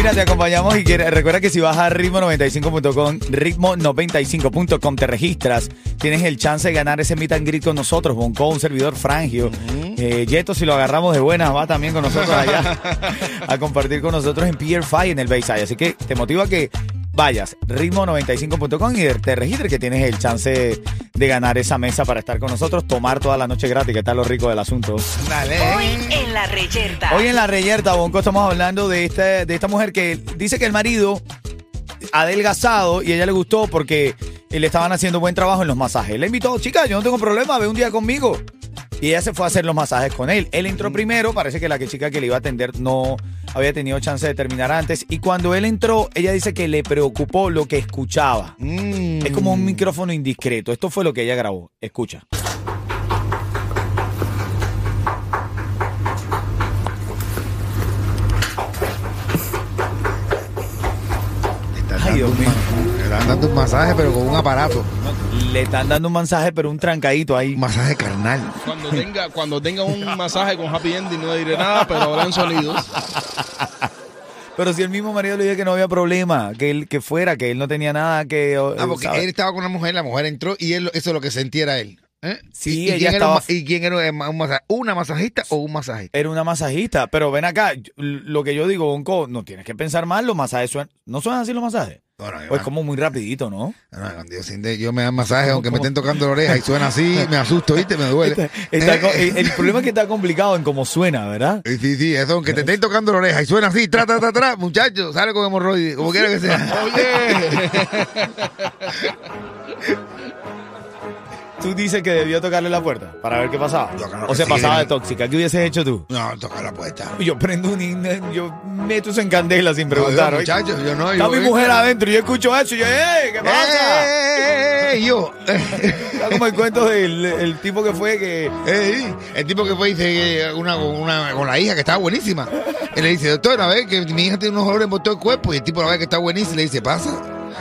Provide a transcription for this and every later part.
Mira, te acompañamos y quiere- recuerda que si vas a ritmo95.com, ritmo95.com, te registras, tienes el chance de ganar ese meet and greet con nosotros, Bonco, un servidor frangio. Eh, Yeto, si lo agarramos de buenas, va también con nosotros allá a compartir con nosotros en Pier 5 en el Bayside. Así que te motiva a que vayas, ritmo95.com y te registres que tienes el chance de ganar esa mesa para estar con nosotros, tomar toda la noche gratis, que está lo rico del asunto. Dale. Hoy en la reyerta. Hoy en la reyerta, Bonco, estamos hablando de esta, de esta mujer que dice que el marido ha adelgazado y a ella le gustó porque le estaban haciendo buen trabajo en los masajes. Le invitó, chica, yo no tengo problema, ve un día conmigo. Y ella se fue a hacer los masajes con él. Él entró primero, parece que la que chica que le iba a atender no había tenido chance de terminar antes. Y cuando él entró, ella dice que le preocupó lo que escuchaba. Mm. Es como un micrófono indiscreto. Esto fue lo que ella grabó. Escucha. Ay, Dios mío. Le están dando un masaje, pero con un aparato. Le están dando un mensaje, pero un trancadito ahí. Un masaje carnal. Cuando tenga, cuando tenga un masaje con happy ending no diré nada, pero habrán sonidos. Pero si el mismo marido le dijo que no había problema, que él que fuera, que él no tenía nada que. Ah, porque ¿sabes? él estaba con una mujer, la mujer entró y él, eso es lo que sentía era él. ¿Eh? Sí, ¿Y, ella quién era estaba- un ma- ¿Y quién era un ma- un masa- ¿Una masajista o un masajista? Era una masajista, pero ven acá, lo que yo digo, Bonco, no tienes que pensar mal, los masajes suenan, ¿no suenan así los masajes? No, no, O es como muy rapidito, ¿no? no, no, cuando yo, me dan masaje, aunque me estén tocando la oreja y suena así, me asusto, ¿viste? Me duele. Está Eh, co- el, el problema es que está complicado en cómo suena, ¿verdad? Sí, sí, sí, eso, aunque te estén tocando la oreja y suena así, tra, tra, tra, tra, muchacho, sale con hemorroides, como quiera que sea. Oye, Tú dices que debió tocarle la puerta para ver qué pasaba. Yo creo O que se sí, pasaba de tóxica. ¿Qué hubieses hecho tú? No, toca la puerta. Yo prendo un in- yo meto eso en candela sin No, preguntar. muchacho, yo no, Está yo- mi mujer adentro y yo escucho eso y yo, ¡eh! ¿Qué pasa? ¡Eh, eh, yo! Está como el cuento del el tipo que fue que. Eh, el tipo que fue dice eh, una, con una con la hija que estaba buenísima. Él le dice, doctor, a ver, que mi hija tiene unos olores por todo el cuerpo. Y el tipo la ve que está buenísima y le dice, pasa.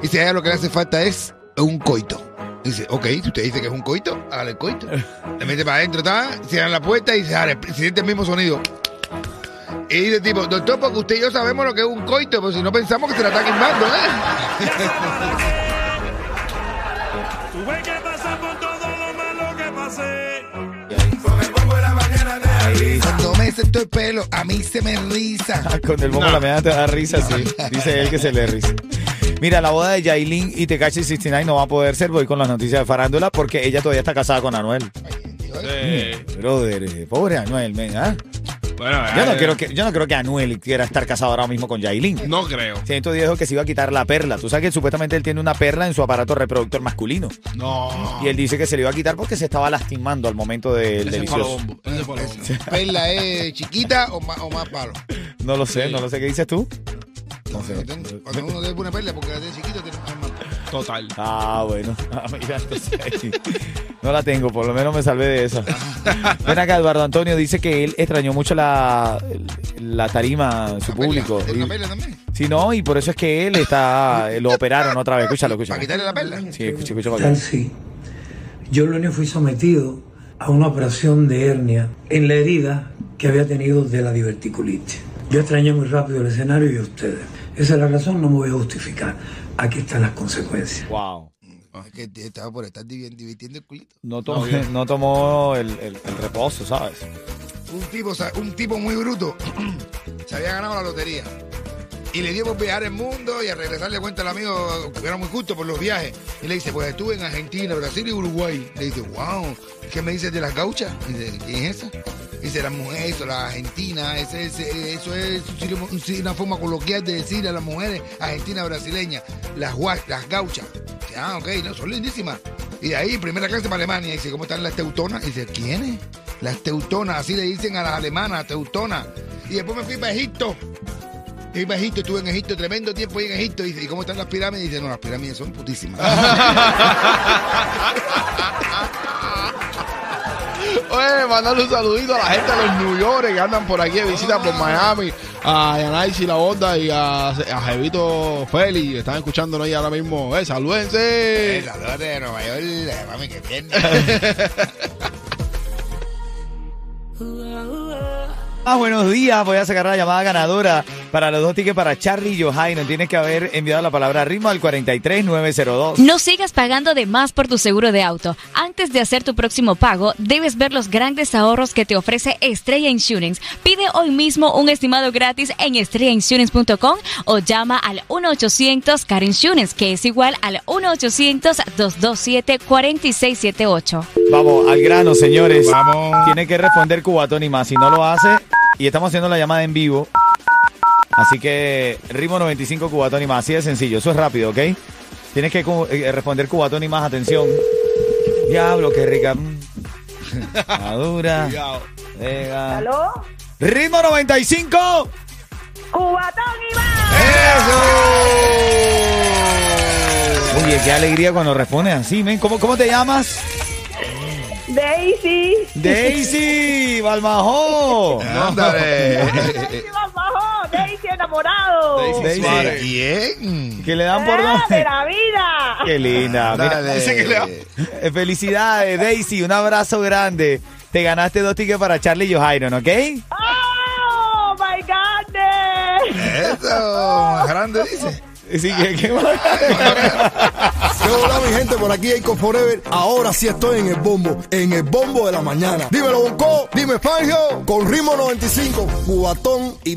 Y dice, a ella lo que le hace falta es un coito. Dice, ok, si usted dice que es un coito, hágale el coito. Le mete para adentro, está, cierra la puerta y se abre, siente el mismo sonido. Y dice el tipo, doctor, porque usted y yo sabemos lo que es un coito, pero si no pensamos que se la está quemando, ¿eh? Tuve que pasar por todo lo malo que pasé. Cuando me secto el pelo, a mí se me risa. Ah, Con el bombo la te da risa, sí. Dice él que se le risa. Mira, la boda de Yailin y Tekashi 69 no va a poder ser. Voy con las noticias de farándula porque ella todavía está casada con Anuel. eh, Brother, eh, pobre Anuel, men, ¿ah? bueno, Yo no, eh, creo que, yo no creo que Anuel quiera estar casado ahora mismo con Yailin. No creo. Siento dijo que se iba a quitar la perla. Tú sabes que supuestamente él tiene una perla en su aparato reproductor masculino. No. Y él dice que se le iba a quitar porque se estaba lastimando al momento del es delicioso. Ese es palombo. ¿Perla es chiquita o más, o más palo? No lo sé, no lo sé. ¿Qué dices tú? No sé. Cuando uno debe una perla porque la de chiquito tiene más palo. Total. Ah, bueno. Ah, mira, entonces, no la tengo, por lo menos me salvé de esa. Ven acá, Eduardo Antonio dice que él extrañó mucho la, la tarima, su ¿La público. Y- una perla también? Sí, no, y por eso es que él está, lo operaron otra vez. Escúchalo, escúchalo. ¿Para quitarle la perla? Sí, escucha, escucha. Yo lunes fui sometido a una operación de hernia en la herida que había tenido de la diverticulitis. Yo extrañé muy rápido el escenario y a ustedes. Esa es la razón, no me voy a justificar. Aquí están las consecuencias. Wow. Es que estaba por estar divi- divirtiendo el culito. No tomó, no tomó el, el- el reposo, ¿sabes? Un tipo, un tipo muy bruto se había ganado la lotería. Y le dio por viajar el mundo y a regresar le cuenta al amigo que era muy justo por los viajes. Y le dice, pues estuve en Argentina, Brasil y Uruguay. Le dice, wow, ¿qué me dices de las gauchas? Y dice, ¿quién es esa? Dice, las mujeres, eso, la Argentina, ese, ese- eso es un- un- una forma coloquial de decir a las mujeres argentinas brasileñas, las, gua- las gauchas. Dice, ah, ok, no, son lindísimas. Y de ahí, primera clase para Alemania, dice, ¿cómo están las teutonas? Y dice, ¿quiénes? Las teutonas, así le dicen a las alemanas, teutonas. Y después me fui para Egipto. Y para Egipto, estuve en Egipto, tremendo tiempo ahí en Egipto. Dice, ¿y cómo están las pirámides? Dice, no, las pirámides son putísimas. Mandarle un saludito a la gente de los New York que andan por aquí de visita por Miami, a Yanaichi La Onda y a, a Jevito Feli, que están escuchándonos ahí ahora mismo. ¡Eh, salúdense! Ladrón de Nueva York, eh, mami, que bien. Ah, buenos días. Voy a sacar la llamada ganadora para los dos tickets para Charlie y Johaino. Tienes que haber enviado la palabra ritmo al 43902. No sigas pagando de más por tu seguro de auto. Antes de hacer tu próximo pago, debes ver los grandes ahorros que te ofrece Estrella Insurance. Pide hoy mismo un estimado gratis en estrellainsurance.com o llama al 1-800-CAR Insurance, que es igual al 1-800-227-4678. Vamos, al grano, señores. Vamos. Tiene que responder Cubatón y más. Si no lo hace, y estamos haciendo la llamada en vivo. Así que ritmo 95 Cubatón y más. Así de sencillo. Eso es rápido, ¿ok? Tienes que cu- eh, responder Cubatón y más. Atención. Diablo, qué rica. Mm. Madura. Cuidado. Vega. ¿Aló? Ritmo 95. ¡Cubatón y más! Oye, qué alegría cuando respondes así, men. ¿Cómo, cómo te llamas? Daisy. Daisy Balmajó. Ándale. Daisy Daisy enamorado. Daisy. ¿Quién? Que le dan por Ah, de la vida. Qué linda. Mira, dice que le Eh, Felicidades, Daisy. Un abrazo grande. Te ganaste dos tickets para Charlie y Johairon, ¿ok? Oh, my goodness. Eso, grande dice. Sí, que, que- ¿Qué hola mi gente? Por aquí Eiko Forever. Ahora sí estoy en el bombo, en el bombo de la mañana. Dímelo Bonco, dime Fangio, con ritmo 95, cubatón y...